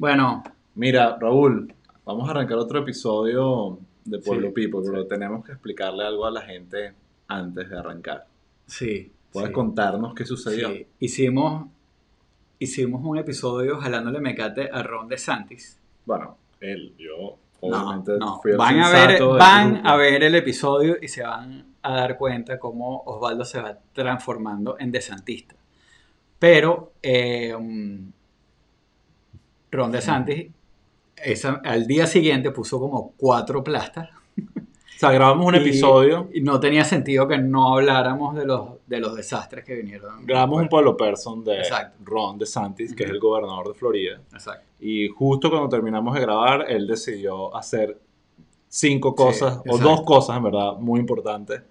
Bueno, Mira, Raúl, vamos a arrancar otro episodio de Pueblo Sí, People, pero tenemos que explicarle algo a la gente antes de arrancar. sí. ¿Puedes sí, contarnos qué sucedió? sí. Hicimos, hicimos un episodio jalándole mecate a Ron DeSantis. Bueno, él, yo No, obviamente no. fui el Van, a ver, van a ver el episodio y se van a dar cuenta cómo Osvaldo se va transformando en desantista. Pero eh, Ron DeSantis esa- al día siguiente puso como cuatro plastas. O sea, grabamos un y- episodio, Y no tenía sentido que no habláramos de los, de los desastres que vinieron. grabamos un Pueblo Person de Exacto. Ron DeSantis, que es el gobernador de Florida. Exacto. Y justo cuando terminamos de grabar, él decidió hacer cinco cosas, o dos cosas en verdad muy importantes,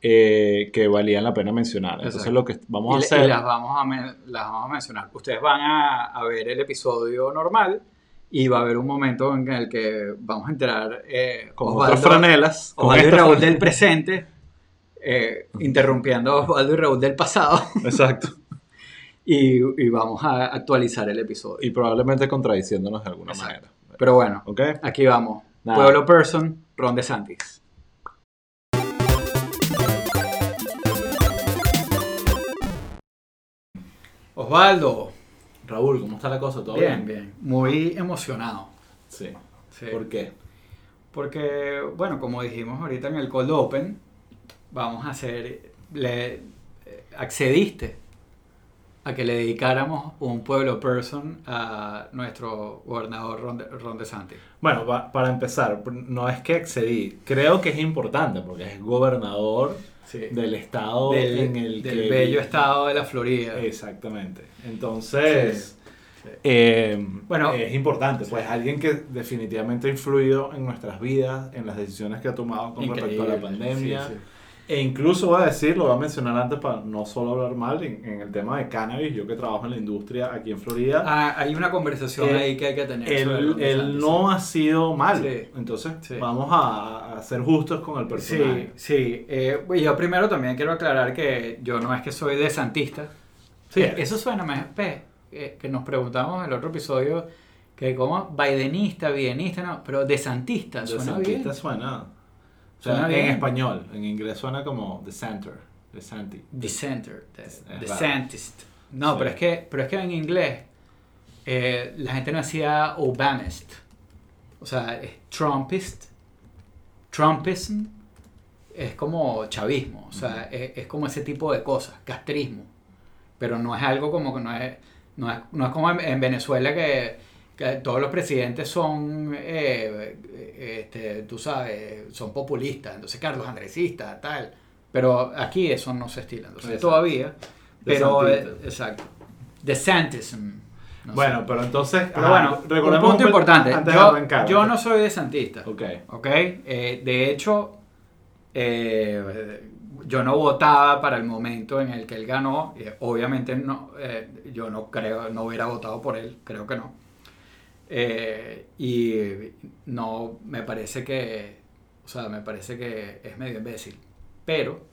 eh, que valían la pena mencionar. Entonces Exacto. lo que vamos a y, hacer... y las, vamos a men- las vamos a mencionar. Ustedes van a, a ver el episodio normal y va a haber un momento en el que vamos a enterar eh, con Osvaldo, otras franelas. con Osvaldo y Raúl del presente, eh, interrumpiendo a Osvaldo y Raúl del pasado, Exacto. y, y vamos a actualizar el episodio. Y probablemente contradiciéndonos de alguna Exacto. manera. Pero bueno, aquí vamos. Nada. Pueblo Person, Ron DeSantis. Osvaldo. Raúl, ¿cómo está la cosa? ¿Todo Bien, bien. Muy emocionado. Sí. Sí. ¿Por qué? Porque, bueno, como dijimos ahorita en el Cold Open, vamos a hacer. Le, eh, accediste a que le dedicáramos un pueblo person a nuestro gobernador Ron, de, Ron DeSantis. Bueno, pa- para empezar, no es que excedí. Creo que es importante porque es gobernador Sí. del estado del, en el del que... bello estado de la Florida. Exactamente. Entonces, Sí. eh, Bueno, es importante. Pues alguien que definitivamente ha influido en nuestras vidas, en las decisiones que ha tomado con respecto a la pandemia. E incluso voy a decir, lo voy a mencionar antes para no solo hablar mal, en, en el tema de cannabis, yo que trabajo en la industria aquí en Florida, Ah, hay una conversación Él- ahí que hay que tener. él, no ha sido mal. Sí. Entonces, Sí. vamos a, a ser justos con el personaje. Sí, sí. Eh, yo primero también quiero aclarar que yo no es que soy desantista. Sí, Eh, Eso suena más pe, eh, que nos preguntamos en el otro episodio que como bidenista, bienista, no, pero desantista, suena Desantista bien. suena. O sea, en bien. español, en inglés suena como the center, the Santi. Dissenter, de- Es DeSantist. No, Sí. pero es que pero es que en inglés eh, la gente no decía Obamist. O sea, es Trumpist. Trumpism es como chavismo, o sea, es, es como ese tipo de cosas, castrismo. Pero no es algo como que no es, no es, no es como en, en Venezuela que, que todos los presidentes son, eh, este, tú sabes, son populistas, entonces Carlos Andresista, tal. Pero aquí eso no se estila, entonces Exacto. todavía. Pero, eh, exacto. DeSantism. no bueno, sé. pero entonces. pero ajá, bueno, un recordemos punto un- importante. Antes Yo, de arrancar. yo no soy desantista. Ok. ¿Ok? Eh, de hecho, eh, yo no votaba para el momento en el que él ganó. Eh, obviamente no, eh, yo no creo, no hubiera votado por él, creo que no. Eh, y no, me parece que, o sea, me parece que es medio imbécil. Pero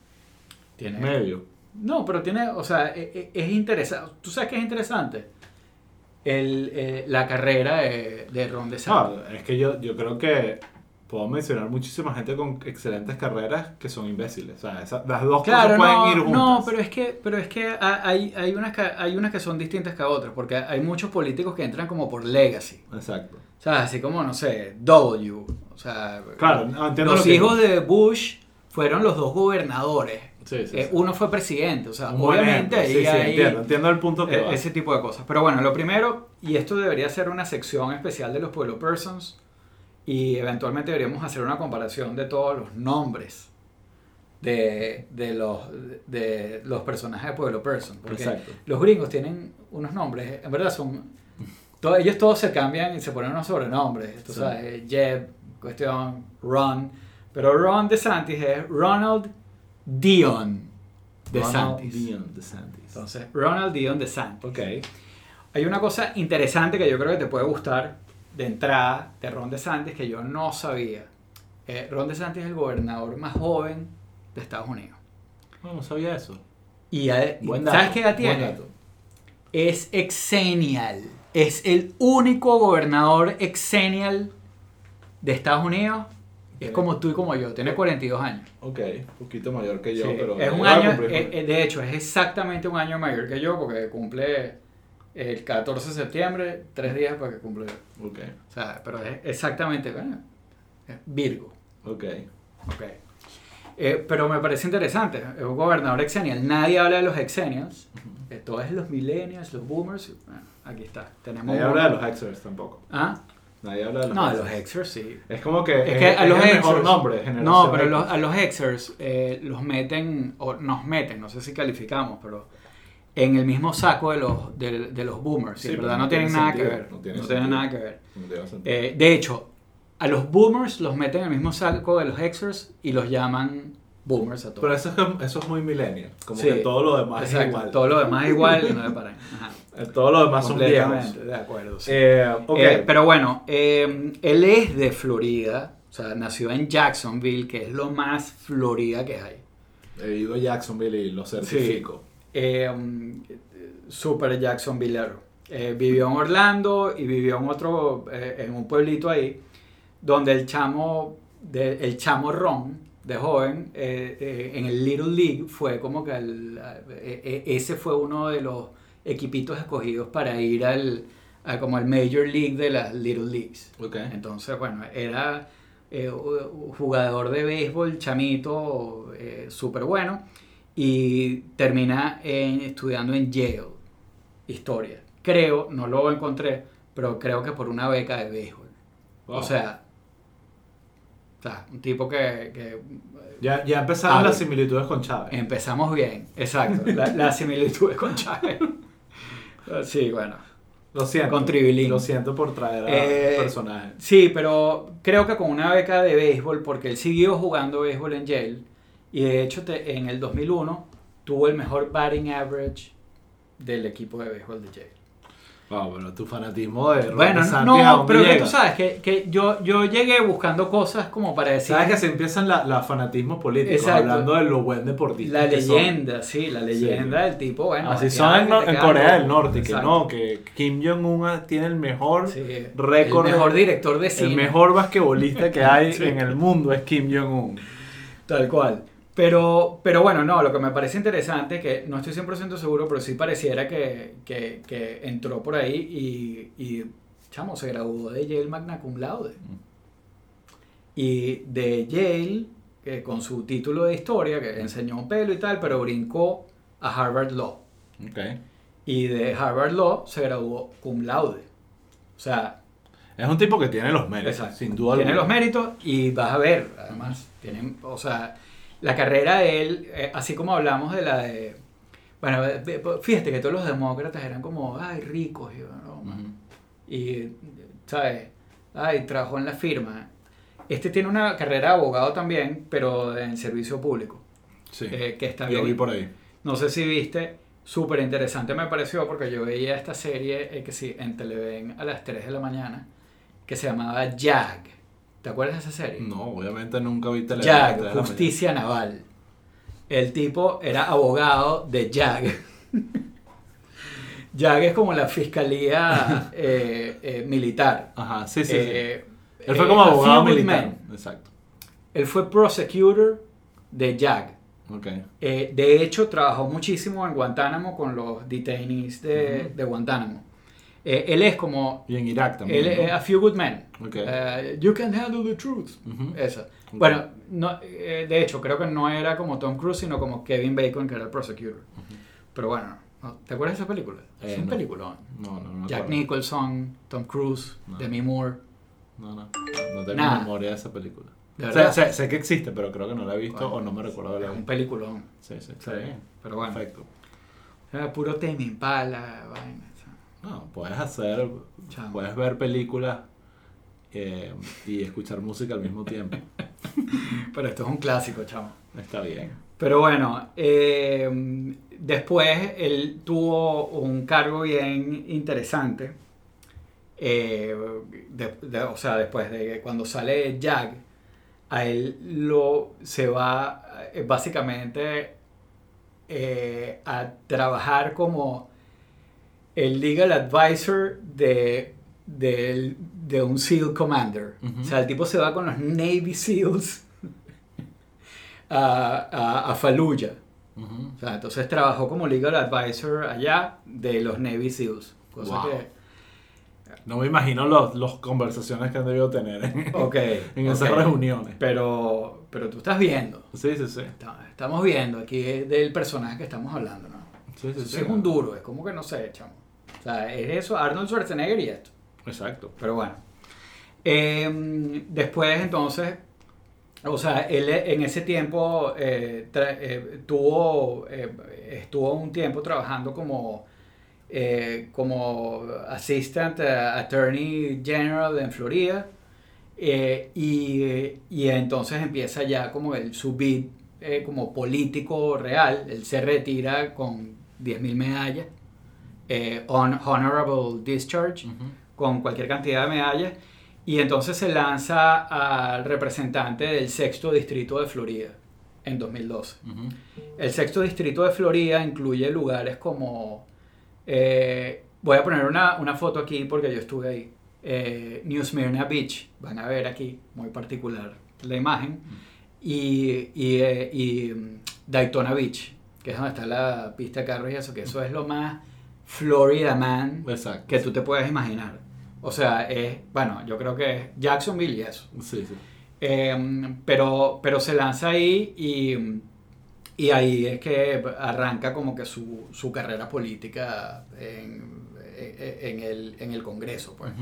tiene... Medio. No, pero tiene, o sea, e- e- es, interesante. ¿Tú sabes qué es interesante? El, eh, la carrera de, de Ron DeSantis. No, es que yo, yo creo que puedo mencionar muchísima gente con excelentes carreras que son imbéciles. O sea, esa- las dos Claro, cosas pueden no, ir juntas. no, pero es que, pero es que ha- hay, hay, unas que, hay unas que son distintas que otras, porque hay muchos políticos que entran como por legacy. Exacto. O sea, así como, no sé, W. O sea, Claro, los lo que- hijos de Bush fueron los dos gobernadores. Sí, sí, Eh, sí. uno fue presidente. O sea, Un obviamente ahí Sí, sí, hay- entiendo, entiendo el punto que va. ese tipo de cosas. Pero bueno, lo primero, y esto debería ser una sección especial de los Pueblo Persons, y eventualmente deberíamos hacer una comparación de todos los nombres de, de los, de los personajes de Pueblo Person. Porque Exacto. los gringos tienen unos nombres, en verdad son... to- ellos todos se cambian y se ponen unos sobrenombres. Tú Sí. sabes, Jeb, cuestión, Ron. Pero Ron DeSantis es Ronald Dion Ronald DeSantis. Dion DeSantis. Entonces, Ronald Dion DeSantis. Ok. Hay una cosa interesante que yo creo que te puede gustar de entrada de Ron DeSantis que yo no sabía. Eh, Ron DeSantis es el gobernador más joven de Estados Unidos. No, no sabía eso. Y, eh, ¿sabes qué edad tiene? Es exenial. es el único gobernador exenial de Estados Unidos. Es como tú y como yo, tiene 42 años. Ok, un poquito mayor que yo, Sí, pero... es un va a año, cumplir eh, eh, de hecho, es exactamente un año mayor que yo porque cumple el 14 de septiembre, tres días para que cumple. Ok, O sea, pero es exactamente, bueno, es Virgo. ok. Ok. Eh, pero me parece interesante, es un gobernador exenial. Nadie habla de los exenials, eh, todo es los millennials, los boomers. Bueno, aquí está, tenemos Nadie habla de los Hexers tampoco. ¿Ah? Nadie habla de los No, de los. Hexers sí. Es como que Es que a los el mejor nombre, No, pero los- a los Hexers eh, los meten, o nos meten, no sé si calificamos, pero en el mismo saco de los, de, de los boomers. Sí, en verdad no no tienen tiene nada que ver. no No tiene tienen nada que ver. No. Eh, de hecho, a los boomers los meten en el mismo saco de los Hexers y los llaman boomers a todos. Pero eso es, eso es muy millennial. Como Sí, que todo lo demás es igual. todo lo demás es igual y no le paran. Ajá. Eh, Todo lo demás son viejos. De acuerdo. sí. Eh. Eh, pero bueno, eh, él es de Florida, o sea, nació en Jacksonville, que es lo más Florida que hay. He ido a Jacksonville y lo certifico. Eh, um, super Jacksonvillero. Eh, vivió en Orlando y vivió en otro, eh, en un pueblito ahí, donde el chamo, de, el chamo Ron, de joven, eh, eh, en el Little League fue como que el, eh, ese fue uno de los equipitos escogidos para ir al, a como al Major League de las Little Leagues. Entonces, bueno, era eh, jugador de béisbol, chamito, eh, súper bueno, y termina en- estudiando en Yale, historia. Creo, no lo encontré, pero creo que por una beca de béisbol. Wow. O sea, o sea, un tipo que, que Ya, ya empezaron Ah, las similitudes con Chávez. empezamos bien, exacto, la, la similitud con Chávez. Sí, bueno. Lo siento. con Tribilín. Lo siento por traer a Eh, personajes. Sí, pero creo que con una beca de béisbol, porque él siguió jugando béisbol en Yale, y de hecho te- en el 2001 tuvo el mejor batting average del equipo de béisbol de Yale. Wow, pero tu fanatismo de Bueno, DeSantis, ¿a no, pero que tú sabes que, que yo, yo llegué buscando cosas como para decir Sabes que se empiezan la- los fanatismos políticos Exacto. hablando de lo buen deportista. la son. leyenda, sí, la leyenda del tipo, bueno. Así son en, Corea del Norte, que no, que Kim Jong-un tiene el mejor Sí, récord el mejor director de cine. El mejor basquetbolista que hay Sí. en el mundo es Kim Jong-un. Tal cual. Pero, pero bueno, no, lo que me parece interesante, que no estoy 100% seguro, pero sí pareciera que, que, que entró por ahí y, y, chamo, se graduó de Yale Magna Cum Laude. Y de Yale, que con su título de historia, que enseñó pelo y tal, pero brincó a Harvard Law. Ok. Y de Harvard Law se graduó cum laude. O sea, Es un tipo que tiene los méritos, Exacto. sin duda tiene los méritos y vas a ver, además, tienen, o sea, la carrera de él, eh, así como hablamos de la de, bueno, eh, fíjate que todos los demócratas eran como, ay, ricos, y, ¿no? Ujú. y ¿sabes? Ay, trabajó en la firma. Este tiene una carrera de abogado también, pero en servicio público, Sí. eh, que está Yo bien. vi por ahí. No sé si viste, súper interesante me pareció porque yo veía esta serie eh, que sí, en Televen a las 3 de la mañana, que se llamaba Jag. ¿Te acuerdas de esa serie? No, obviamente nunca vi televisión. Jag, Justicia Naval. El tipo era abogado de Jag. Jag es como la fiscalía eh, eh, militar. Ajá, sí, sí, sí. Eh, Él fue como abogado militar. Exacto. Él fue prosecutor de Jag. Ok. Eh, de hecho, trabajó muchísimo en Guantánamo con los detainees de Guantánamo. Eh, él es como. Y en Irak también. Él es ¿no? A Few Good Men. Ok. Eh, you can handle the truth. Ujú. Esa. Ok. Bueno, no, eh, de hecho, creo que no era como Tom Cruise, sino como Kevin Bacon, que era el prosecutor. Pero bueno, ¿no? ¿te acuerdas de esa película? Eh, es un no. peliculón. No, no, no. Jack acuerdo. Nicholson, Tom Cruise. Demi Moore. No, no. No tengo Nada. memoria de esa película. De O sea, sé, sé que existe, pero creo que no la he visto Bueno, o no me recuerdo es haberla un visto. peliculón. Sí, sí, está Sí, bien. pero bueno. Perfecto. Era puro Tame Impala, vaina. No, puedes hacer, puedes ver películas eh, y escuchar música al mismo tiempo. Pero esto es un clásico, chamo. Está bien. Pero bueno, eh, después él tuvo un cargo bien interesante. eh, de- de- o sea, después de cuando sale Jag, a él lo se va básicamente a trabajar como el legal advisor de, de, de un SEAL commander. Ujú. O sea, el tipo se va con los Navy SEALs a, a, a Fallujah. Ujú. O sea, entonces trabajó como legal advisor allá de los Navy SEALs. Cosa Wow. que... No me imagino los, los conversaciones que han debido tener en, Ok. en esas ok. reuniones. Pero, pero tú estás viendo. Sí, sí, sí. Estamos viendo aquí del personaje que estamos hablando, ¿no? Sí, sí, sí. es un duro, es como que no sé, chamo. Sea, es eso, Arnold Schwarzenegger y esto. Exacto. Pero bueno. Eh, después, entonces, o sea, él en ese tiempo eh, eh, tuvo, eh, estuvo un tiempo trabajando como, eh, como Assistant eh, Attorney General en Florida. eh, y, y entonces empieza ya como el, su bid eh, como político real. Él se retira con 10.000 medallas. Eh, hon- honorable Discharge Ujú. con cualquier cantidad de medallas y entonces se lanza al representante del sexto distrito de Florida en 2012. Ujú. El sexto distrito de Florida incluye lugares como, eh, voy a poner una, una foto aquí porque yo estuve ahí, eh, New Smyrna Beach, van a ver aquí, muy particular la imagen, y, y, eh, y, mm, Daytona Beach, que es donde está la pista de carros y eso, que eso es lo más Florida Man Exacto. que tú te puedes imaginar. O sea, es, bueno, yo creo que es Jacksonville y eso. Sí, sí. Eh, pero, pero se lanza ahí y, y ahí es que arranca como que su, su carrera política en, en, el, en el Congreso. Pues.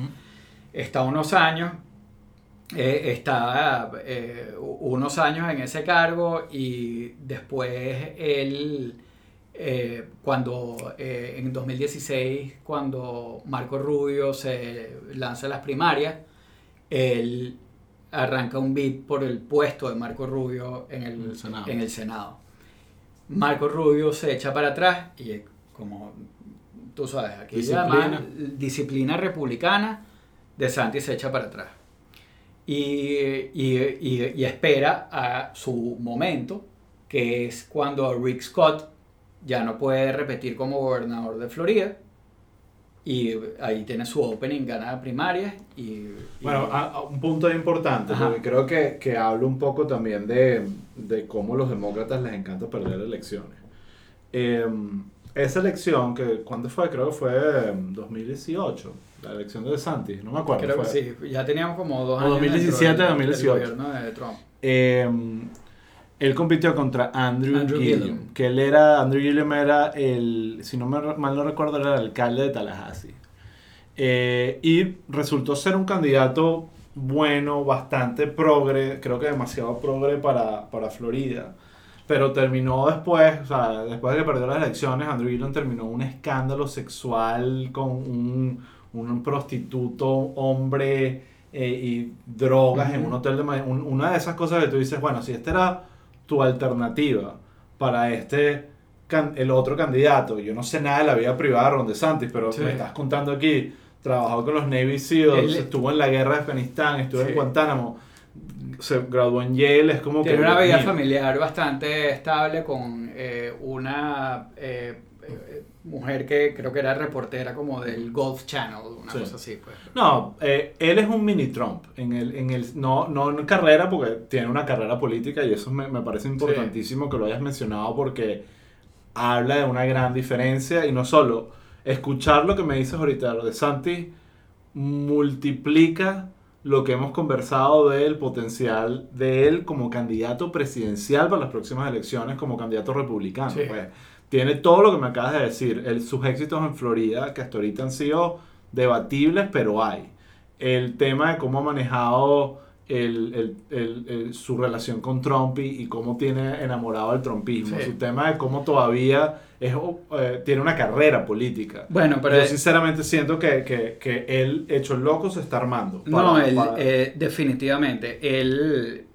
Está unos años, eh, está eh, unos años en ese cargo y después él, eh, cuando eh, en 2016, cuando Marco Rubio se lanza a las primarias, él arranca un bid por el puesto de Marco Rubio en el, En el Senado. en el Senado. Marco Rubio se echa para atrás y como tú sabes, aquí Disciplina. llaman disciplina republicana, De Santi se echa para atrás. Y, y- y- y espera a su momento, que es cuando Rick Scott ya no puede repetir como gobernador de Florida. Y ahí tiene su opening, gana primarias y... y- Bueno, a- a un punto importante, Ajá. porque creo que, que habla un poco también de, de cómo los demócratas les encanta perder elecciones. Eh, esa elección, que ¿cuándo fue? Creo que fue en 2018, la elección de DeSantis, no me acuerdo. creo que fue. sí, ya teníamos como dos O años. 2017, dentro del- 2018. del gobierno de Trump. Eh, él compitió contra Andrew, Andrew Gillum. que él era, Andrew Gillum era el, si no me mal no recuerdo, era el alcalde de Tallahassee. Eh, y resultó ser un candidato bueno, bastante progre, creo que demasiado progre para, para Florida. Pero terminó después, o sea, después de que perdió las elecciones, Andrew Gillum terminó un escándalo sexual con un, un prostituto, hombre eh, y drogas en un hotel de. Un- una de esas cosas que tú dices, bueno, si esta era tu alternativa para este, el otro candidato, yo no sé nada de la vida privada de Ron DeSantis, pero Sí. me estás contando aquí, trabajó con los Navy SEALs, Él- estuvo en la guerra de Afganistán, estuvo Sí. en Guantánamo, se graduó en Yale, es como Tiene que... una vida familiar bastante estable con eh, una eh, mujer que creo que era reportera como del Golf Channel, una Sí. cosa así. Pues. No, eh, él es un mini Trump. En el, en el, no, no en carrera, porque tiene una carrera política y eso me, me parece importantísimo que lo hayas mencionado porque habla de una gran diferencia y no solo escuchar lo que me dices ahorita, lo de Santi multiplica lo que hemos conversado del potencial de él como candidato presidencial para las próximas elecciones, como candidato republicano. Sí. Pues, tiene todo lo que me acabas de decir. El, sus éxitos en Florida, que hasta ahorita han sido debatibles, pero hay. El tema de cómo ha manejado el- el- el- el- su relación con Trump y, y cómo tiene enamorado al trumpismo. Sí. Su tema de cómo todavía es, eh, tiene una carrera política. Bueno, pero Yo sinceramente siento que, que, que él, hecho el loco, se está armando. no, para- él, para- eh, definitivamente. Él,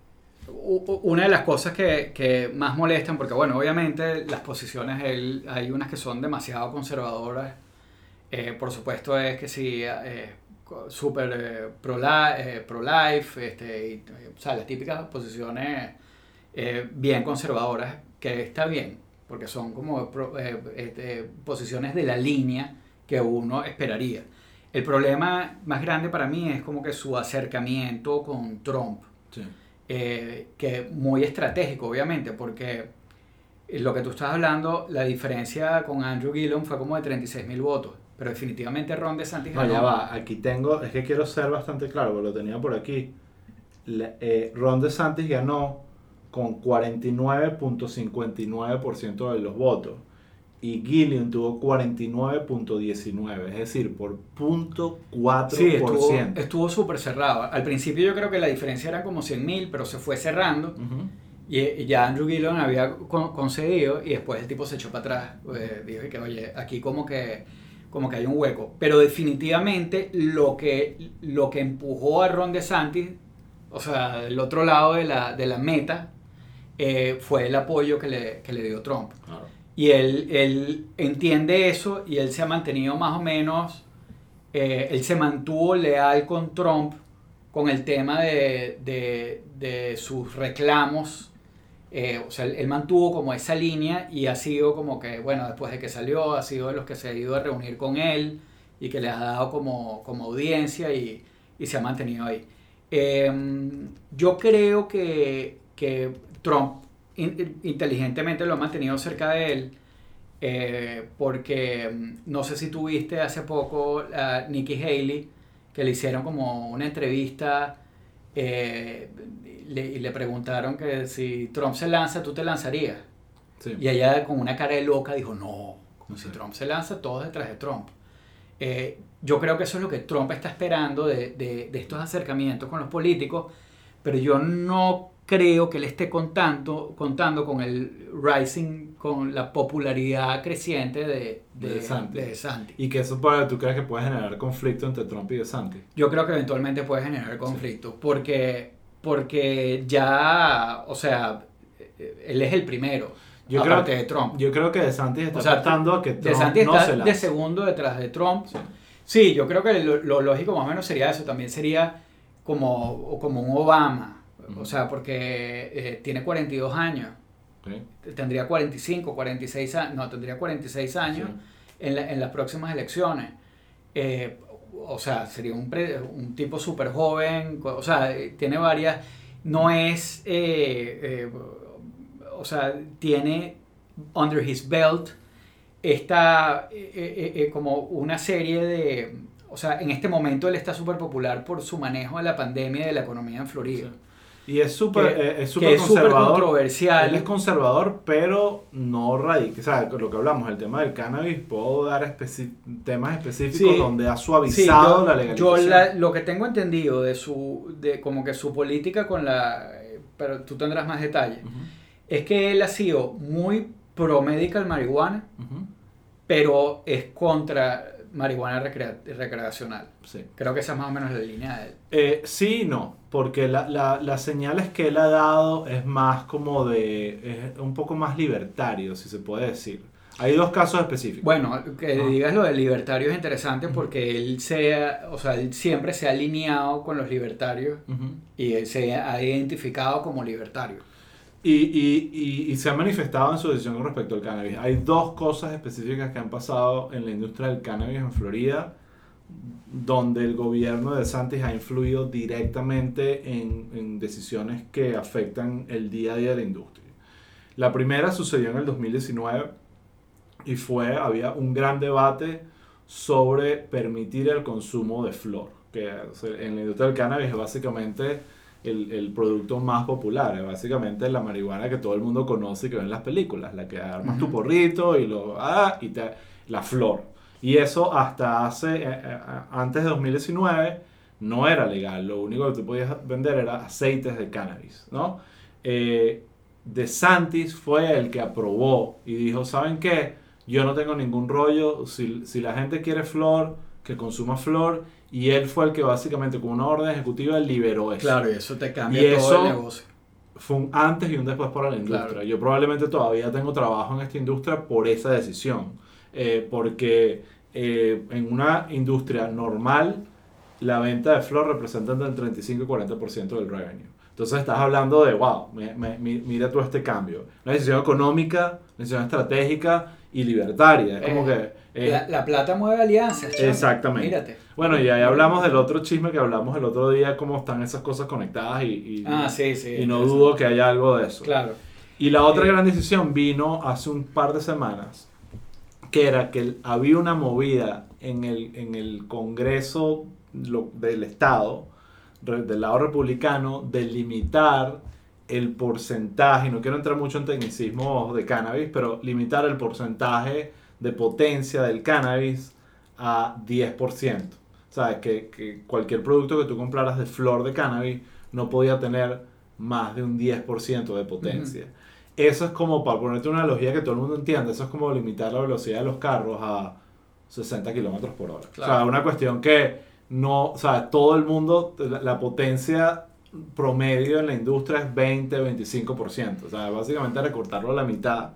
una de las cosas que, que más molestan, porque bueno, obviamente las posiciones, él, hay unas que son demasiado conservadoras. Eh, por supuesto es que sí, eh, súper eh, eh, pro-life, este, y, eh, o sea, las típicas posiciones eh, bien conservadoras, que está bien, porque son como pro- este, posiciones de la línea que uno esperaría. El problema más grande para mí es como que su acercamiento con Trump, Sí. Eh, que muy estratégico, obviamente, porque lo que tú estás hablando, la diferencia con Andrew Gillum fue como de 36 mil votos, pero definitivamente Ron DeSantis No, ya ganó. va, aquí tengo, es que quiero ser bastante claro, porque lo tenía por aquí. Eh, Ron DeSantis ganó con 49.59% de los votos y Gillian tuvo 49.19, es decir, por .4%. Sí, estuvo estuvo súper cerrado. Al principio yo creo que la diferencia era como 100 mil, pero se fue cerrando. Y, y ya Andrew Gillon había con- concedido y después el tipo se echó para atrás. Eh, dijo que, oye, aquí como que, como que hay un hueco. Pero definitivamente lo que, lo que empujó a Ron DeSantis, o sea, del otro lado de la, de la meta, eh, fue el apoyo que le, que le dio Trump. Claro. Y él, él entiende eso y él se ha mantenido más o menos, eh, él se mantuvo leal con Trump con el tema de, de- de sus reclamos. eh, o sea, él, mantuvo como esa línea y ha sido como que, bueno, después de que salió, ha sido de los que se ha ido a reunir con él y que le ha dado como, como audiencia y, y se ha mantenido ahí. Eh, yo creo que, que Trump in- inteligentemente lo ha mantenido cerca de él eh, porque mm, no sé si tuviste hace poco a Nikki Haley que le hicieron como una entrevista eh, le- y le preguntaron que si Trump se lanza, tú te lanzarías. Sí. Y ella con una cara de loca dijo, no, como si. Trump se lanza, todos detrás de Trump. Eh, yo creo que eso es lo que Trump está esperando de, de- de estos acercamientos con los políticos, pero yo no creo que él esté contando, contando con el rising, con la popularidad creciente de, de, De DeSantis. de DeSantis. Y que eso puede, tú crees que puede generar conflicto entre Trump y DeSantis. Yo creo que eventualmente puede generar conflicto, porque, porque ya, o sea, él es el primro, Yo creo, de Trump. yo creo que DeSantis está O sea, tratando a que Trump DeSantis no está se de segundo detrás de Trump. Sí. Sí, yo creo que lo, lo lógico más o menos sería eso. También sería como, como un Obama. O sea, porque eh, tiene 42 años. Ok. Tendría 45, 46 años. No, tendría 46 años en, la- en las próximas elecciones. Eh, o sea, sería un, pre- un tipo súper joven. O sea, tiene varias. No es. eh, eh, o sea, tiene under his belt esta eh, como una serie de o sea en este momento él está súper popular por su manejo de la pandemia y de la economía en Florida Y es súper eh, es que súper es conservador. controversial Él es conservador, pero no radical. O sea, lo que hablamos, el tema del cannabis, puedo dar especi- temas específicos Sí. donde ha Sí, suavizado yo, la yo legalización. la- lo que tengo entendido de su de como que su política con la pero tú tendrás más detalles Ujú, es que él ha sido muy pro medical marihuana ujú, pero es contra marihuana recrea- recreacional Sí. creo que esa es más o menos la línea de él Eh, sí y no, porque la, la- las señales que él ha dado es más como de, es un poco más libertario, si se puede decir. Hay dos casos específicos. Bueno, que Ah. digas lo del libertario es interesante porque él se ha- o sea, él siempre se ha alineado con los libertarios y él se ha identificado como libertario. Y, y, y, y se ha manifestado en su decisión con respecto al cannabis. Hay dos cosas específicas que han pasado en la industria del cannabis en Florida, donde el gobierno de Santis ha influido directamente en, en decisiones que afectan el día a día de la industria. La primera sucedió en el 2019 y fue, había un gran debate sobre permitir el consumo de flor, que en la industria del cannabis es básicamente el, el producto más popular, es básicamente la marihuana que todo el mundo conoce y que ve en las películas, la que armas tu porrito y lo ah, y te, la flor. Y eso hasta hace eh, eh, antes de 2019 no era legal, lo único que tú podías vender era aceites de cannabis, ¿no? Eh, DeSantis fue el que aprobó y dijo, ¿saben qué? Yo no tengo ningún rollo, si, si la gente quiere flor, que consuma flor, y él fue el que básicamente con una orden ejecutiva liberó eso. Claro, y eso te cambia Y todo eso- el negocio. Fue un antes y un después para la industria. Claro. Yo probablemente todavía tengo trabajo en esta industria por esa decisión, Eh, porque eh, en una industria normal, la venta de flor representa entre el 35 y 40% del revenue. Entonces estás hablando de, wow, me- me- mi- mira todo este cambio. Una decisión económica, una decisión estratégica y libertaria. Es como Eh. que Eh, La, la plata mueve alianzas. chamo. Exactamente. Mírate. Bueno, y ahí hablamos del otro chisme que hablamos el otro día, cómo están esas cosas conectadas y, y- Ah, sí, sí. y no dudo que haya algo de eso. Claro. Y la otra Eh. gran decisión vino hace un par de semanas, que era que había una movida en el, en el Congreso lo- del Estado, del lado republicano, de limitar el porcentaje, no quiero entrar mucho en tecnicismos de cannabis, pero limitar el porcentaje de potencia del cannabis a 10%. ¿Sabes? Que, que cualquier producto que tú compraras de flor de cannabis no podía tener más de un 10% de potencia. Eso es como, para ponerte una analogía que todo el mundo entienda, eso es como limitar la velocidad de los carros a 60 kilómetros por hora. O sea, Claro. una cuestión que no, o sea, todo el mundo, la, la potencia promedio en la industria es 20-25%. O sea, básicamente recortarlo a la mitad.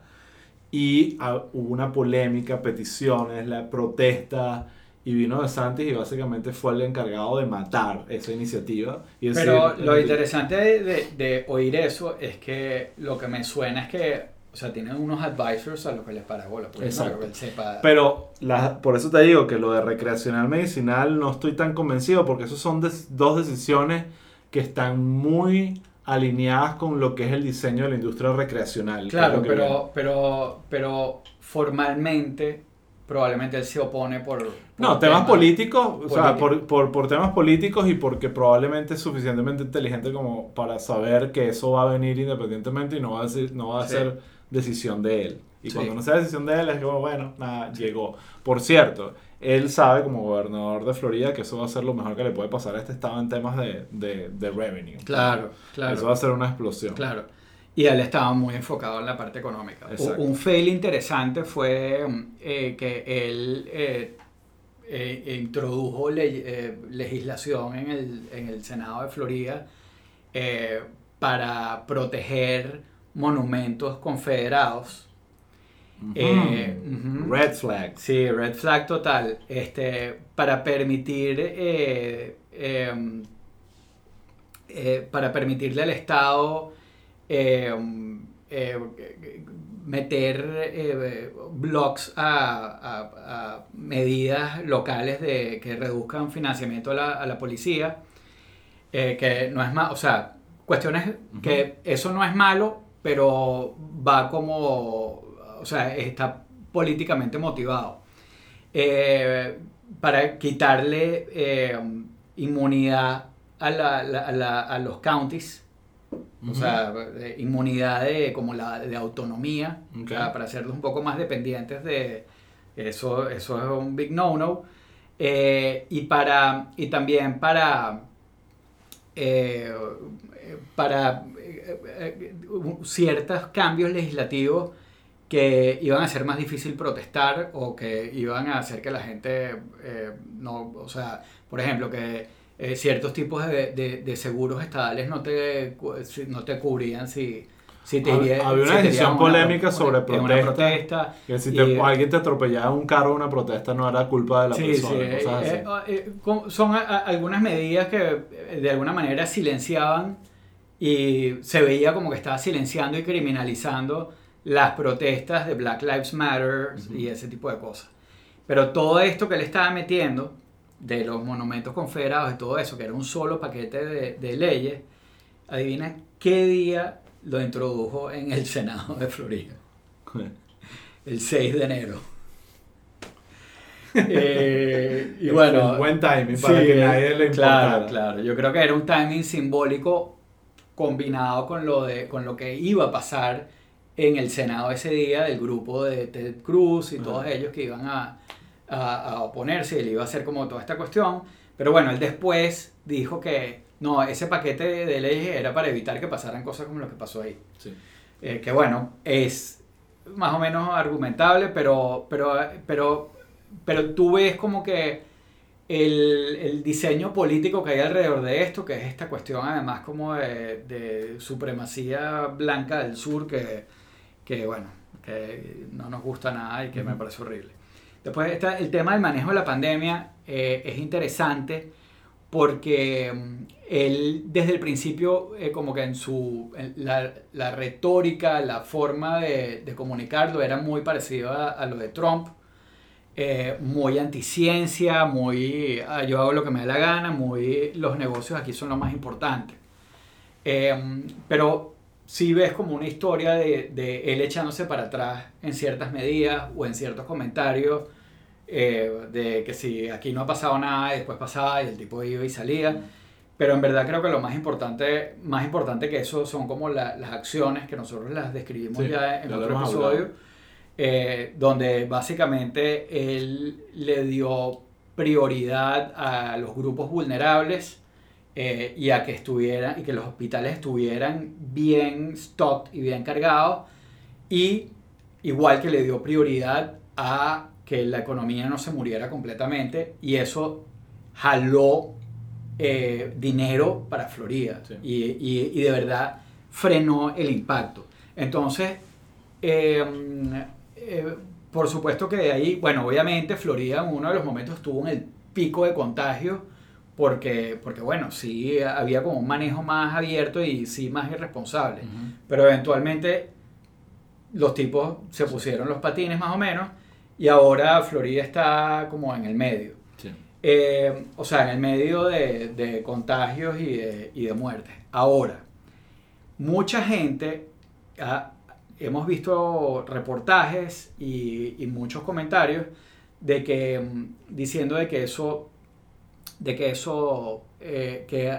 Y ah, hubo una polémica, peticiones, la protesta, y vino de Santis y básicamente fue el encargado de matar esa iniciativa. Y decir, Pero lo interesante de, de- de oír eso es que lo que me suena es que, o sea, tienen unos advisors a los que les para bola. Exacto. no sepa. Pero la- por eso te digo que lo de recreacional medicinal no estoy tan convencido porque esos son des- dos decisiones que están muy alineadas con lo que es el diseño de la industria recreacional. claro, pero, pero, pero formalmente probablemente él se opone por... por No, temas temas- políticos, o sea, por, por, por temas políticos y porque probablemente es suficientemente inteligente como para saber que eso va a venir independientemente y no va a ser, no va a Sí. ser decisión de él. Y Sí. cuando no sea decisión de él es como, bueno, nada, llegó. Por cierto, él sabe como gobernador de Florida que eso va a ser lo mejor que le puede pasar a este estado en temas de, de, de revenue. Claro, claro. Eso va a ser una explosión. Claro. Y él estaba muy enfocado en la parte económica. Exacto. Un fail interesante fue mm, eh, que él eh, eh, introdujo le- legislación en el, en el Senado de Florida para proteger monumentos confederados. Red flag. Sí, red flag total. Este, para permitir, eh, para permitirle al Estado eh, eh, meter eh, blocks a, a- a medidas locales de, que reduzcan financiamiento a la, a la policía, eh, que no es más, o sea, cuestiones que eso no es malo, pero va como, o sea, está políticamente motivado. Eh, para quitarle eh, inmunidad a, la- la- a la- a los counties, o sea, de inmunidad de, como la, de autonomía, Ok. o sea, para hacerlos un poco más dependientes de eso, eso es un big no-no. Eh, y, para, y también para, eh, para eh, ciertos cambios legislativos que iban a hacer más difícil protestar o que iban a hacer que la gente no, o sea, por ejemplo, que eh, ciertos tipos de, de- de seguros estadales no te, no te cubrían si, si te Hab- iría- había una si decisión irían a una- polémica sobre protesta. protesta. Que si te- Y- alguien te atropellaba un carro en una protesta no era culpa de la Sí, persona. sí, cosas así. eh, eh, con- son a- a- algunas medidas que eh, de alguna manera silenciaban y se veía como que estaba silenciando y criminalizando las protestas de Black Lives Matter y ese tipo de cosas. Pero todo esto que le estaba metiendo de los monumentos confederados y todo eso, que era un solo paquete de, de leyes, adivina qué día lo introdujo en el Senado de Florida. El 6 de enero. Eh, y bueno, Un buen timing para Sí, que nadie le importara. Claro, claro. Yo creo que era un timing simbólico combinado con lo, de, con lo que iba a pasar en el Senado ese día del grupo de Ted Cruz y todos ellos que iban a, a, a oponerse y le iba a hacer como toda esta cuestión. Pero bueno, él después dijo que no, ese paquete de, leyes era para evitar que pasaran cosas como lo que pasó ahí. Sí. Eh, que bueno, es más o menos argumentable, pero, pero, pero, pero tú ves como que el, el diseño político que hay alrededor de esto, que es esta cuestión además como de, de supremacía blanca del sur, que, que bueno, que no nos gusta nada y que me parece horrible. Después está el tema del manejo de la pandemia, eh, es interesante porque mm, él desde el principio eh, como que en su en la, la retórica, la forma de, de comunicarlo era muy parecido a, a lo de Trump. eh, muy anticiencia, muy ah, yo hago lo que me da la gana, muy los negocios aquí son lo más importante. Eh, pero si ves como una historia de, de, él echándose para atrás en ciertas medidas o en ciertos comentarios, eh, de que si aquí no ha pasado nada y después pasaba y el tipo iba y salía. Pero en verdad creo que lo más importante, más importante que eso son como la, las acciones que nosotros las describimos ya en otro episodio, eh, donde básicamente él le dio prioridad a los grupos vulnerables eh, y a que estuvieran y que los hospitales estuvieran bien stocked y bien cargados y igual que le dio prioridad a que la economía no se muriera completamente y eso jaló eh, dinero para Florida y, y, y, de verdad frenó el impacto. Entonces, em, eh, por supuesto que de ahí, bueno, obviamente Florida en uno de los momentos estuvo en el pico de contagio porque, porque bueno, sí había como un manejo más abierto y sí más irresponsable. Pero eventualmente los tipos se pusieron los patines más o menos y ahora Florida está como en el medio. Eh, o sea, en el medio de, de contagios y de, y de, muertes. Ahora, mucha gente, ha, hemos visto reportajes y, y, muchos comentarios de que, mm, diciendo de que eso de que eso, eh, que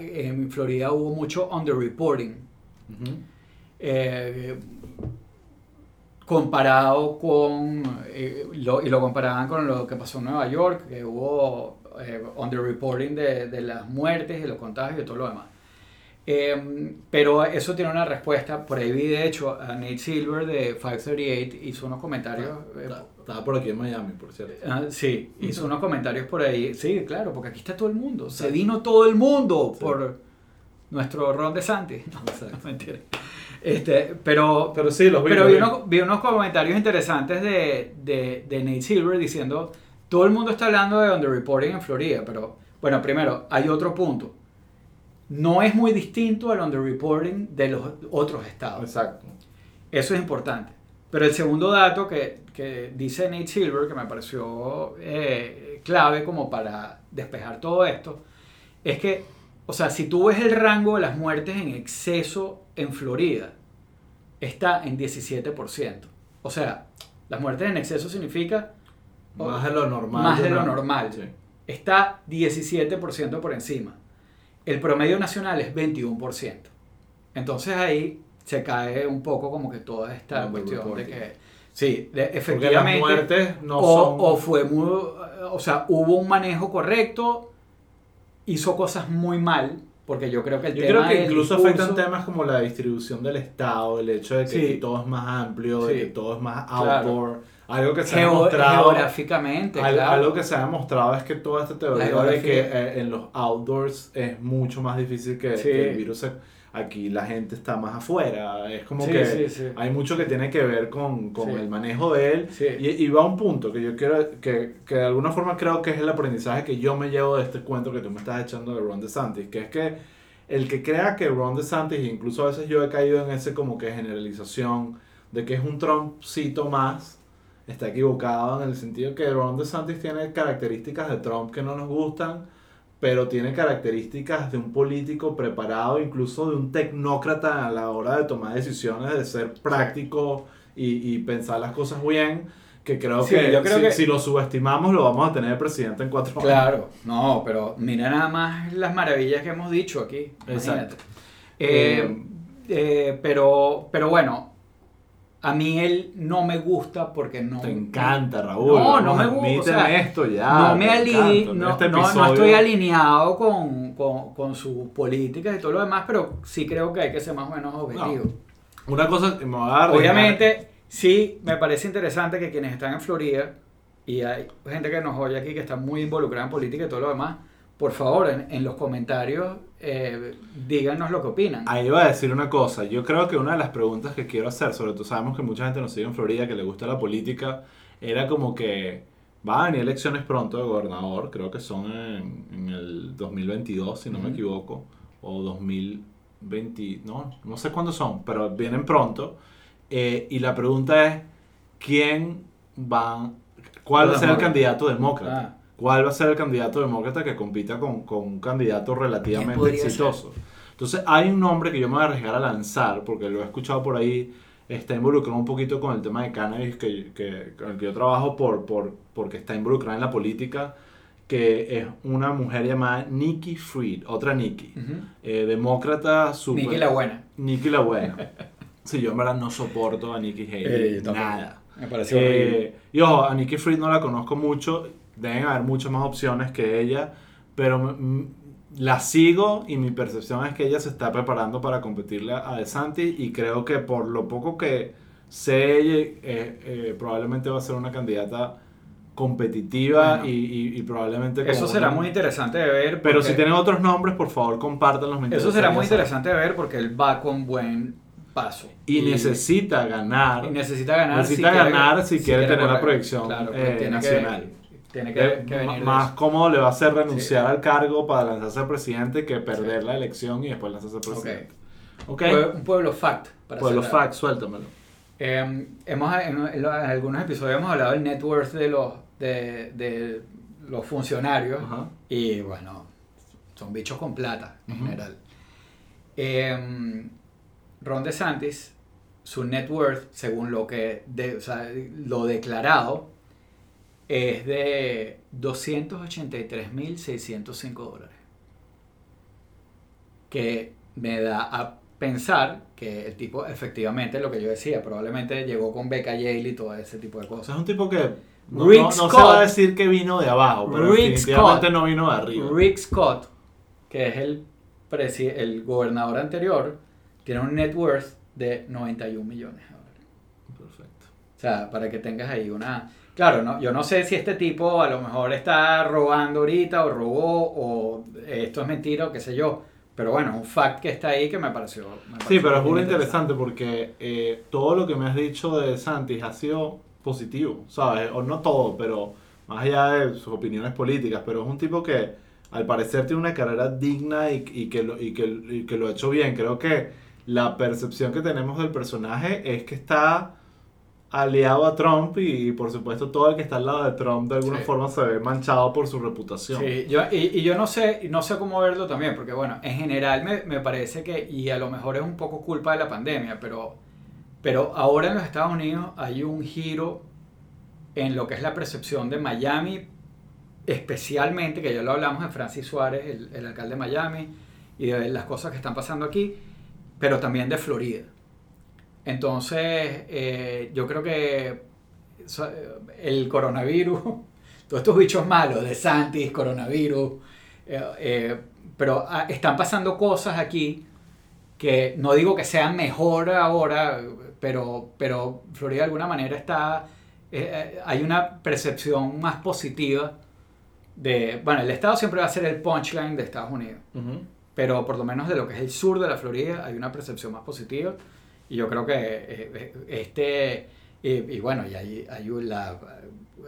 en Florida hubo mucho underreporting. Uh eh, comparado con, eh, lo, y lo comparaban con lo que pasó en Nueva York, que hubo underreporting de, de las muertes y los contagios y todo lo demás. Eh, pero eso tiene una respuesta. Por ahí vi, de hecho, a Nate Silver de 538 hizo unos comentarios. Eh, estaba por aquí en Miami, por cierto. Uh, sí, hizo unos comentarios por ahí. Sí, claro, porque aquí está todo el mundo. Se vino todo el mundo sí. por nuestro Ron de Santi. No, Exacto. mentira. Este, pero, pero sí, los vi. Pero vi, unos, vi unos comentarios interesantes de, de, de Nate Silver diciendo: todo el mundo está hablando de underreporting en Florida, pero bueno, primero, hay otro punto no es muy distinto al underreporting de los otros estados. Exacto. Eso es importante. Pero el segundo dato que, que dice Nate Silver, que me pareció eh, clave como para despejar todo esto, es que, o sea, si tú ves el rango de las muertes en exceso en Florida, está en 17%. O sea, las muertes en exceso significa... Más de lo normal. Más de lo normal. Sí. Está 17% por encima. El promedio nacional es 21%. Entonces ahí se cae un poco como que toda esta no, cuestión de que sí, de, efectivamente las muertes no o, son... o fue muy o sea, hubo un manejo correcto, hizo cosas muy mal, porque yo creo que el yo tema creo que incluso discurso, afectan temas como la distribución del Estado, el hecho de que sí. todo es más amplio, sí. de que todo es más outdoor. Claro. Algo que se Geo ha demostrado. Geográficamente. Algo, claro. algo, que se ha demostrado es que toda esta teoría de que eh, en los outdoors es mucho más difícil que, sí. que el virus. Se, aquí la gente está más afuera. Es como sí, que sí, hay mucho que tiene que ver con, con el manejo de él. Y, y, va a un punto que yo quiero, que, que de alguna forma creo que es el aprendizaje que yo me llevo de este cuento que tú me estás echando de Ron DeSantis, que es que el que crea que Ron DeSantis, incluso a veces yo he caído en ese como que generalización de que es un Trumpcito más, está equivocado en el sentido que Ron DeSantis tiene características de Trump que no nos gustan, pero tiene características de un político preparado, incluso de un tecnócrata a la hora de tomar decisiones, de ser práctico y, y pensar las cosas bien, que creo, sí, que, yo creo si, que si lo subestimamos lo vamos a tener presidente en cuatro años. Claro, no, pero mira nada más las maravillas que hemos dicho aquí. Exacto. Eh, eh, pero, pero bueno, a mí él no me gusta porque no. Te encanta, Raúl. No, no me gusta. O sea, esto ya. No, me no, este no, no, estoy alineado con, con, con sus políticas y todo lo demás, pero sí creo que hay que ser más o menos objetivo. No. Una cosa que me va a dar. Obviamente, sí, me parece interesante que quienes están en Florida, y hay gente que nos oye aquí que está muy involucrada en política y todo lo demás, por favor, en, en los comentarios eh, díganos lo que opinan. Ahí iba a decir una cosa. Yo creo que una de las preguntas que quiero hacer, sobre todo sabemos que mucha gente nos sigue en Florida, que le gusta la política, era como que va a venir elecciones pronto de gobernador, creo que son en, en el 2022, si no uh -huh. me equivoco, o 2020, no, no sé cuándo son, pero vienen pronto. Eh, y la pregunta es, ¿quién van ¿Cuál va a ser el candidato demócrata? Ah. ¿Cuál va a ser el candidato demócrata que compita con, con un candidato ¿Quién relativamente podría ser? exitoso? Entonces, hay un nombre que yo me voy a arriesgar a lanzar, porque lo he escuchado por ahí, está involucrado un poquito con el tema de cannabis, que, que, con el que yo trabajo por, por, porque está involucrada en la política, que es una mujer llamada Nikki Fried, otra Nikki, Ujú. eh, demócrata super... Nicky la buena. Nikki la buena. Sí, yo en verdad no soporto a Nikki Haley. Eh, nada. Me pareció horrible. Eh, y ojo, a Nikki Fried no la conozco mucho. Deben haber muchas más opciones que ella. Pero la sigo y mi percepción es que ella se está preparando para competirle a DeSantis. Y creo que por lo poco que sé, ella, eh, eh, probablemente va a ser una candidata competitiva Bueno. y, y- y probablemente... Eso será una- muy interesante de ver. Pero si tienen otros nombres, por favor, compártanlos. Eso será muy interesante de ver porque él va con buen paso. Y, necesita ganar. y necesita ganar. necesita quiere- ganar si quiere tener la correr. proyección, Claro, pues eh, tiene nacional. Que, tiene que, Eh, que venir de más eso. cómodo le va a hacer renunciar Sí. al cargo para lanzarse a presidente que perder Sí. la elección y después lanzarse a presidente. Ok. Pue- Un pueblo fact. Para los cerrar. facts, suéltamelo. Eh, hemos, en, algunos episodios hemos hablado del net worth de los, de, de los funcionarios Ajá. y bueno, son bichos con plata en general. Eh, Ron DeSantis, su net worth, según lo que de- o sea, lo declarado, es de 283.605 dólares. Que me da a pensar que el tipo, efectivamente, lo que yo decía, probablemente llegó con beca Yale y todo ese tipo de O sea, cosas. es un tipo que no, Rick no- no se Scott. va a decir que vino de abajo, pero Rick definitivamente Scott. no vino de arriba. Rick Scott, que es el, el gobernador anterior, tiene un net worth de 91 millones de dólares. Perfecto. O sea, para que tengas ahí una... Claro, no, yo no sé si este tipo a lo mejor está robando ahorita o robó o esto es mentira o qué sé yo. Pero bueno, un fact que está ahí que me pareció... me Sí, pero es muy interesante porque eh, todo lo que me has dicho de Santis ha sido positivo, ¿sabes? O no todo, pero más allá de sus opiniones políticas, pero es un tipo que al parecer tiene una carrera digna y, y que, lo, y, que, y que lo ha hecho bien. Creo que la percepción que tenemos del personaje es que está aliado a Trump y, por supuesto todo el que está al lado de Trump de alguna Sí. forma se ve manchado por su reputación. Sí, yo, y, y yo no sé, no sé cómo verlo también, porque bueno, en general me, me parece que, y a lo mejor es un poco culpa de la pandemia, pero, pero ahora en los Estados Unidos hay un giro en lo que es la percepción de Miami, especialmente, que ya lo hablamos de Francis Suárez, el, el alcalde de Miami, y de las cosas que están pasando aquí, pero también de Florida. Entonces, eh, yo creo que so- el coronavirus, todos estos bichos malos, de Santis, coronavirus, eh, eh, pero ah, están pasando cosas aquí que no digo que sean mejor ahora, pero, pero Florida de alguna manera está, eh, eh, hay una percepción más positiva de, bueno, el estado siempre va a ser el punchline de Estados Unidos pero por lo menos de lo que es el sur de la Florida hay una percepción más positiva y yo creo que eh, este y, y bueno y hay, hay la,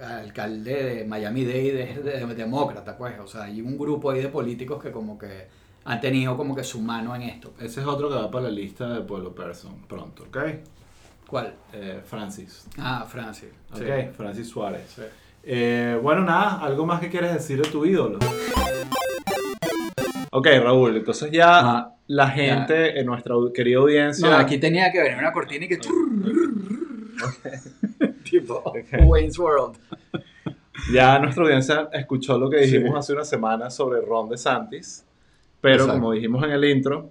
alcalde de Miami-Dade es de- de- demócrata pues o sea hay un grupo ahí de políticos que como que han tenido como que su mano en esto Ese es otro que va para la lista de Pueblo Person pronto, ¿ok? ¿cuál? Eh, Francis. ah Francis Ok, sí. Francis Suárez. Sí. Eh, bueno, nada, ¿algo más que quieres decir de tu ídolo? Ok, Raúl, entonces ya Ah, la gente en nuestra querida audiencia. no, aquí tenía que venir una cortina y que tipo. Wayne's World Ya nuestra audiencia escuchó lo que dijimos Sí. hace una semana sobre Ron DeSantis. Pero Exacto. como dijimos en el intro,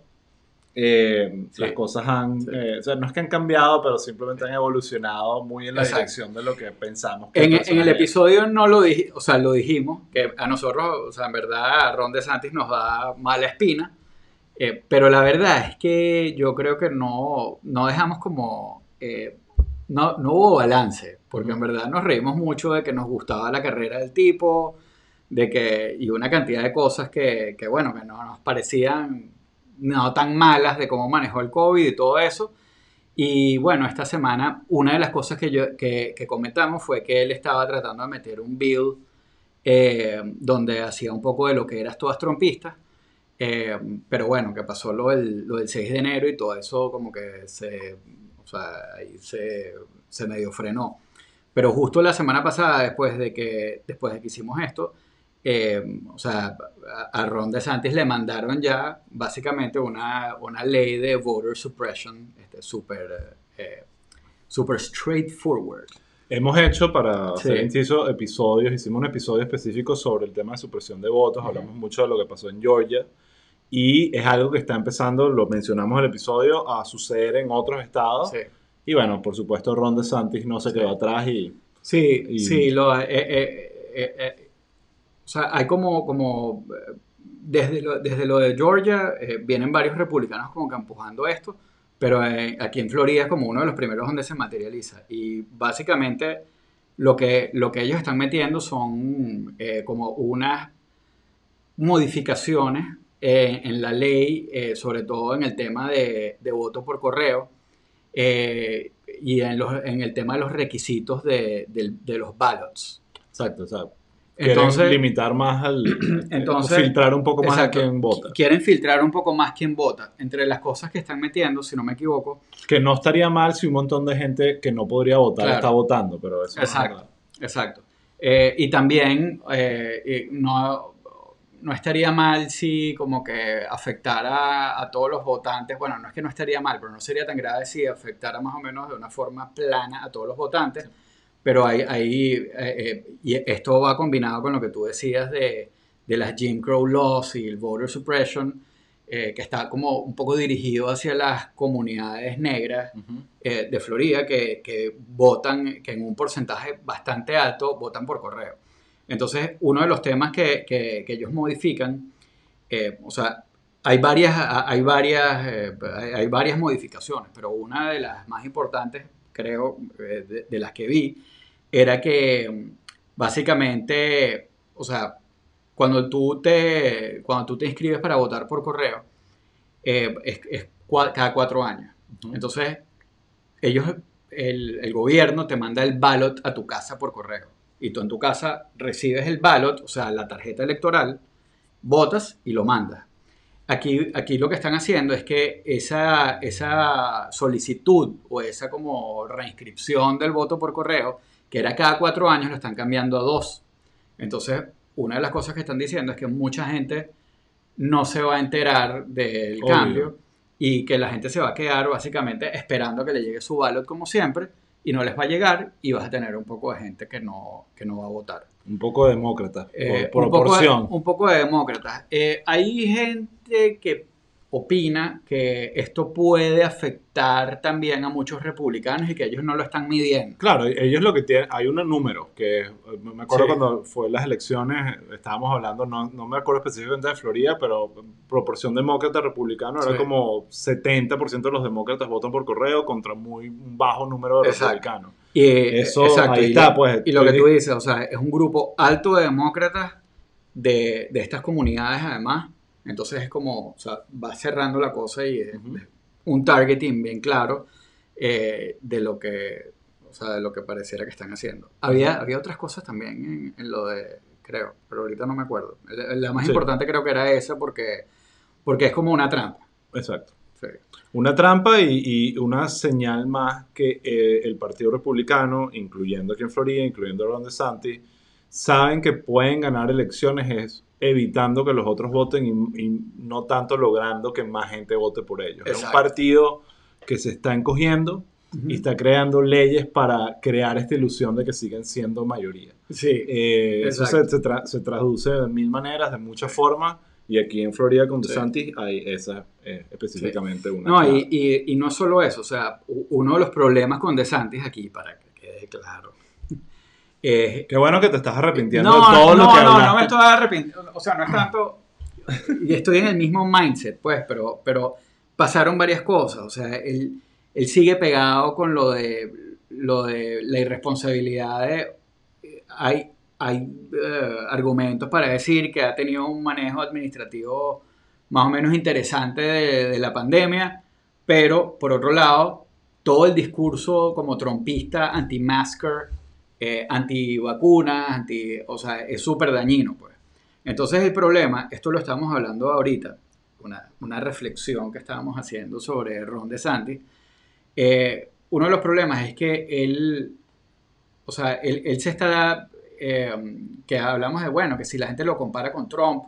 eh, Sí. las cosas han. Sí. eh, o sea, no es que han cambiado, pero simplemente han evolucionado muy en la Exacto. dirección de lo que pensamos. que En, en el episodio no lo dije, o sea, lo dijimos, que a nosotros, o sea, en verdad, Ron DeSantis nos da mala espina, eh, pero la verdad es que yo creo que no, no dejamos como, eh, no, no hubo balance, porque en verdad nos reímos mucho de que nos gustaba la carrera del tipo, de que, y una cantidad de cosas que, que bueno, que no nos parecían no tan malas de cómo manejó el COVID y todo eso. Y bueno, esta semana una de las cosas que, yo, que, que comentamos fue que él estaba tratando de meter un bill eh, donde hacía un poco de lo que eras todas trompistas. Eh, pero bueno, que pasó lo del, lo del 6 de enero y todo eso como que se, o sea, ahí se, se medio frenó. Pero justo la semana pasada, después de que, después de que hicimos esto, eh, o sea, a, Ron DeSantis le mandaron ya básicamente una, una ley de voter suppression este, súper eh, super straightforward. Hemos hecho, para Sí. hacer inciso, episodios, hicimos un episodio específico sobre el tema de supresión de votos, hablamos mucho de lo que pasó en Georgia y es algo que está empezando, lo mencionamos en el episodio, a suceder en otros estados. Sí. Y bueno, por supuesto, Ron DeSantis no se quedó atrás y Sí, Y- sí, lo, eh, eh, eh, eh, o sea, hay como, como eh, desde, lo, desde lo de Georgia eh, vienen varios republicanos como que empujando esto, pero eh, aquí en Florida es como uno de los primeros donde se materializa. Y básicamente lo que, lo que ellos están metiendo son como unas modificaciones en la ley, sobre todo en el tema de, de voto por correo y en, los, en el tema de los requisitos de, de los ballots. Exacto, o sea, quieren Entonces, limitar más al. Entonces, o filtrar un poco más exacto, a quién vota. qu- quieren filtrar un poco más quién vota. Entre las cosas que están metiendo, si no me equivoco, Que no estaría mal si un montón de gente que no podría votar Claro. está votando, pero eso no es Exacto. verdad. Exacto. Eh, y también eh, eh, no, no estaría mal si como que afectara a todos los votantes. Bueno, no es que no estaría mal, pero no sería tan grave si afectara más o menos de una forma plana a todos los votantes. Pero hay, hay, eh, eh, y esto va combinado con lo que tú decías de, de las Jim Crow laws y el voter suppression, eh, que está como un poco dirigido hacia las comunidades negras de Florida que, que votan, que en un porcentaje bastante alto votan por correo. Entonces, uno de los temas que, que- que ellos modifican, o sea, hay varias, hay, varias, hay varias modificaciones, pero una de las más importantes, creo, de, de las que vi, era que básicamente, o sea, cuando tú te, cuando tú te inscribes para votar por correo, eh, es, es cua- cada cuatro años. Entonces, ellos, el, el gobierno te manda el ballot a tu casa por correo. Y tú en tu casa recibes el ballot, o sea, la tarjeta electoral, votas y lo mandas. Aquí, aquí lo que están haciendo es que esa, esa solicitud o esa como reinscripción del voto por correo, que era cada cuatro años, lo están cambiando a dos. Entonces, una de las cosas que están diciendo es que mucha gente no se va a enterar del Obvio. cambio y que la gente se va a quedar básicamente esperando que le llegue su ballot como siempre y no les va a llegar y vas a tener un poco de gente que no, que no va a votar. Un poco demócrata, Eh, por un, poco de, proporción. un poco de demócratas. Eh, hay gente que opina que esto puede afectar también a muchos republicanos y que ellos no lo están midiendo. Claro, ellos lo que tienen, hay un número que eh, me acuerdo Sí. cuando fue las elecciones, estábamos hablando, no, no me acuerdo específicamente de Florida, pero proporción demócrata-republicano era Sí. como 70% de los demócratas votan por correo contra muy bajo número de Exacto. republicanos. Y, eh, Eso, exacto, ahí y está, lo- pues. Y lo que tú dices, o sea, es un grupo alto de demócratas de, de estas comunidades además. Entonces es como, o sea, va cerrando la cosa y es un targeting bien claro eh, de lo que, o sea, de lo que pareciera que están haciendo. Había, había otras cosas también en, en lo de, creo, pero ahorita no me acuerdo. La, la más Sí. importante creo que era esa porque, porque es como una trampa. Exacto. Sí. Una trampa y, y una señal más que eh, el Partido Republicano, incluyendo aquí en Florida, incluyendo Ron DeSantis, saben que pueden ganar elecciones es evitando que los otros voten y, y no tanto logrando que más gente vote por ellos. Es un Exacto. partido que se está encogiendo y está creando leyes para crear esta ilusión de que siguen siendo mayoría. Sí. Eh, eso se, Exacto. se tra- se traduce de mil maneras, de muchas formas, y aquí en Florida con Sí. DeSantis hay esa eh, específicamente una. No, y, y, y no solo eso, o sea, uno de los problemas con DeSantis aquí, para que quede claro, es... Qué bueno que te estás arrepintiendo No, de todo no, lo que no, hablaste. no me estoy arrepintiendo, o sea, no es tanto... Y estoy en el mismo mindset, pues, pero, pero pasaron varias cosas, o sea, él, él sigue pegado con lo de, lo de la irresponsabilidad de... Hay, hay eh, argumentos para decir que ha tenido un manejo administrativo más o menos interesante de, de la pandemia, pero por otro lado, todo el discurso como trompista anti-masker, eh, anti-vacunas, anti, o sea, es súper dañino, pues. Entonces el problema, esto lo estamos hablando ahorita, una, una reflexión que estábamos haciendo sobre Ron DeSantis, eh, uno de los problemas es que él o sea, él, él se está, eh, que hablamos de, bueno, que si la gente lo compara con Trump,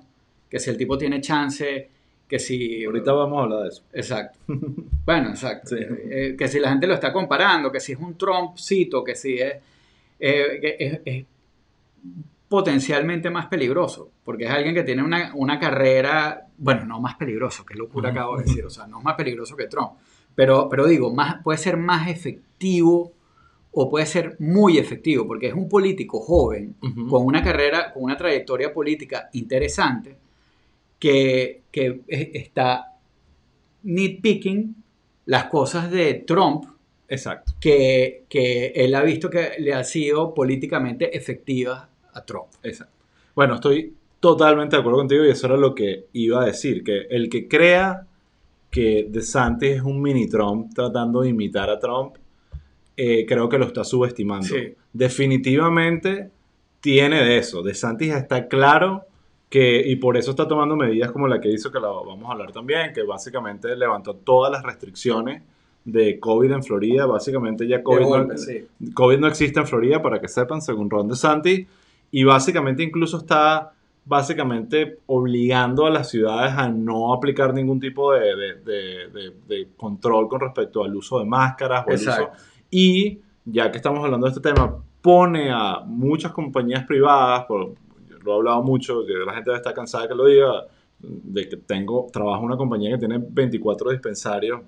que si el tipo tiene chance, que si... Ahorita vamos a hablar de eso. Exacto. Bueno, exacto. Sí. Eh, que si la gente lo está comparando, que si es un Trumpcito, que si es, eh, que es, es potencialmente más peligroso, porque es alguien que tiene una, una carrera, bueno, no más peligroso, qué locura acabo de decir, o sea, no es más peligroso que Trump, pero, pero digo, más, puede ser más efectivo o puede ser muy efectivo, porque es un político joven, Ujú. con una carrera, con una trayectoria política interesante, que, que es- está nitpicking las cosas de Trump Exacto. que, que él ha visto que le ha sido políticamente efectivas a Trump. Exacto. Bueno, estoy totalmente de acuerdo contigo y eso era lo que iba a decir, que el que crea que DeSantis es un mini Trump tratando de imitar a Trump, eh, creo que lo está subestimando. Sí. Definitivamente tiene de eso. DeSantis está claro que, y por eso está tomando medidas como la que hizo, que la vamos a hablar también, que básicamente levantó todas las restricciones de COVID en Florida. Básicamente ya COVID, no- sí. COVID no existe en Florida, para que sepan, según Ron DeSantis, y básicamente incluso está básicamente obligando a las ciudades a no aplicar ningún tipo de, de- de- control con respecto al uso de máscaras o el uso. Exacto. Y ya que estamos hablando de este tema, pone a muchas compañías privadas, por, lo he hablado mucho, que la gente está cansada de que lo diga, de que tengo, trabajo en una compañía que tiene 24 dispensarios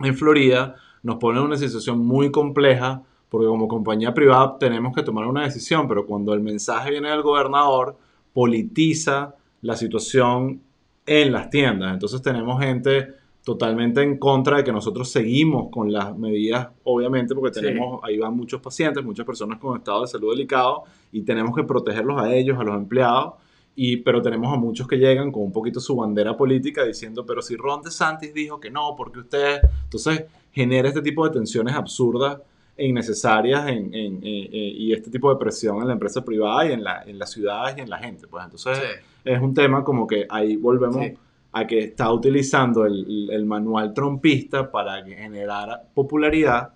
en Florida, nos pone en una situación muy compleja porque como compañía privada tenemos que tomar una decisión, pero cuando el mensaje viene del gobernador, politiza la situación en las tiendas. Entonces tenemos gente totalmente en contra de que nosotros seguimos con las medidas, obviamente, porque Sí. tenemos, ahí van muchos pacientes, muchas personas con estado de salud delicado y tenemos que protegerlos a ellos, a los empleados. Y, pero tenemos a muchos que llegan con un poquito su bandera política diciendo, pero si Ron DeSantis dijo que no, porque ustedes... Entonces genera este tipo de tensiones absurdas e innecesarias en, en- en- en- y este tipo de presión en la empresa privada y en, la, en las ciudades y en la gente. Pues entonces Sí. es un tema como que ahí volvemos Sí. a que está utilizando el, el manual trompista para generar popularidad,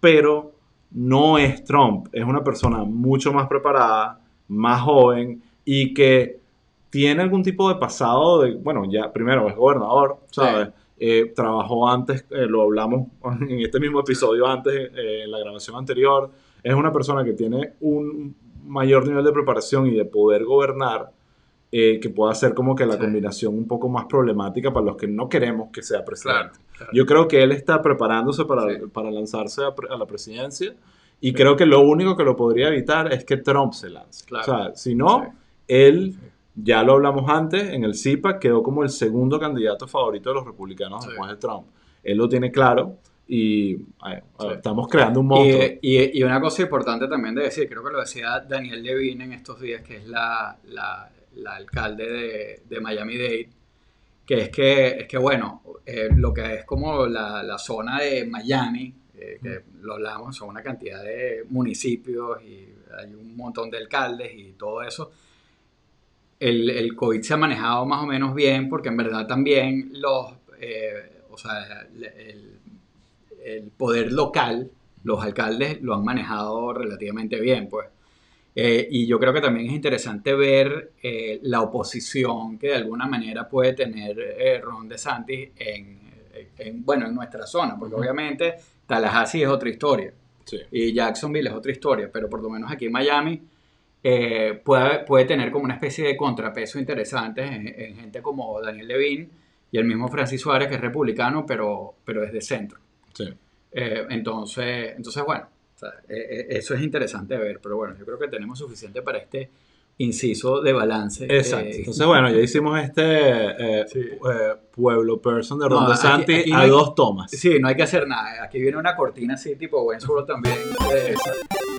pero no es Trump, es una persona mucho más preparada, más joven y que tiene algún tipo de pasado de, bueno, ya primero es gobernador, ¿sabes? Eh, trabajó antes, eh, lo hablamos en este mismo episodio antes, eh, en la grabación anterior, es una persona que tiene un mayor nivel de preparación y de poder gobernar eh, que pueda ser como que la Sí. combinación un poco más problemática para los que no queremos que sea presidente. Claro, claro. Yo creo que él está preparándose para, Sí. para lanzarse a, a la presidencia y creo que lo único que lo podría evitar es que Trump se lance. Claro. O sea, si no, Sí. Él, ya lo hablamos antes, en el CIPA quedó como el segundo candidato favorito de los republicanos Sí. después de Trump. Él lo tiene claro y Sí. estamos creando un monstruo. Y, y- y una cosa importante también de decir, creo que lo decía Daniel Levine en estos días, que es la, la- la alcalde de, de Miami-Dade, que es que, es que bueno, eh, lo que es como la, la zona de Miami, eh, que lo hablamos, son una cantidad de municipios y hay un montón de alcaldes y todo eso. El, el COVID se ha manejado más o menos bien porque en verdad también los, eh, o sea, el, el poder local, los alcaldes lo han manejado relativamente bien, pues. Eh, y yo creo que también es interesante ver eh, la oposición que de alguna manera puede tener Ron DeSantis en, en, bueno, en nuestra zona, porque Ujú. obviamente Tallahassee es otra historia Sí. y Jacksonville es otra historia, pero por lo menos aquí en Miami eh, puede, puede tener como una especie de contrapeso interesante en, en gente como Daniel Levine y el mismo Francis Suárez, que es republicano, pero, pero es de centro. Sí. Eh, entonces, entonces, bueno, o sea, eh, eso es interesante de ver, pero bueno, yo creo que tenemos suficiente para este inciso de balance. Exacto. Eh, Entonces, bueno, ya hicimos este eh, Sí. eh, Pueblo Person de No, Ron aquí- DeSantis aquí no a hay- dos tomas. Sí, no hay que hacer nada. Aquí viene una cortina así, tipo Wentworth también. Eh,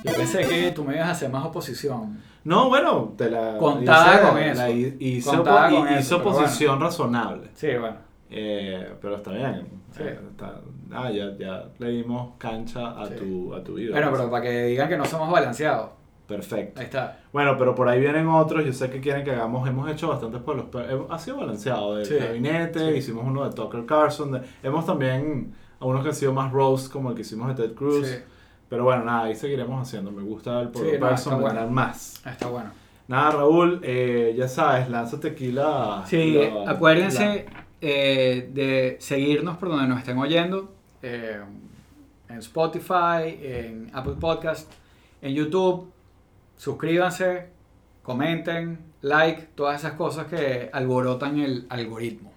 yo pensé que tú me ibas a hacer más oposición. No, bueno, te la Contaba hice- con eso. la hi- hizo, Contaba con hizo eso, pero posición razonable. Sí, bueno. Eh, pero está bien. Sí. Eh, está- ah, ya, ya le dimos cancha a, Sí. tu, a tu vida. Bueno, pero para que digan que no somos balanceados. Perfecto. Ahí está. Bueno, pero por ahí vienen otros. Yo sé que quieren que hagamos. Hemos hecho bastantes pueblos. Pero ha sido balanceado. De Sí. gabinete, Sí. hicimos uno de Tucker Carlson. de- hemos también a unos que han sido más roast, como el que hicimos de Ted Cruz. Sí. Pero bueno, nada, ahí seguiremos haciendo. Me gusta el está me bueno. más. Está bueno. Nada, Raúl, eh, ya sabes, lanza tequila. Sí, la- acuérdense eh, de seguirnos por donde nos estén oyendo. eh, en Spotify, en Apple Podcast, en YouTube. Suscríbanse, comenten, like, todas esas cosas que alborotan el algoritmo.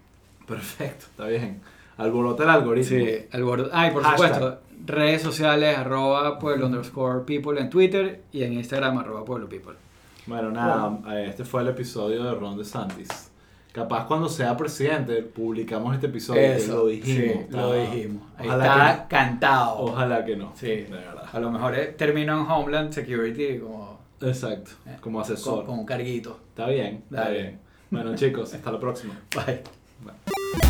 Perfecto, está bien. Alborota el algoritmo. Sí, alboro- Ah, y por Hashtag. supuesto, redes sociales, arroba pueblo underscore people en Twitter y en Instagram, arroba pueblo people. Bueno, nada, eh, este fue el episodio de Ron DeSantis. Capaz cuando sea presidente publicamos este episodio. Eso, lo dijimos. sí, lo dijimos. Ahí está que cantado. Ojalá que no. Sí. De verdad. A lo mejor eh, termino en Homeland Security como Exacto. Eh, Como con, asesor. con un carguito. Está bien, está Dale. bien. Bueno, chicos, hasta la próxima. Bye. Bye.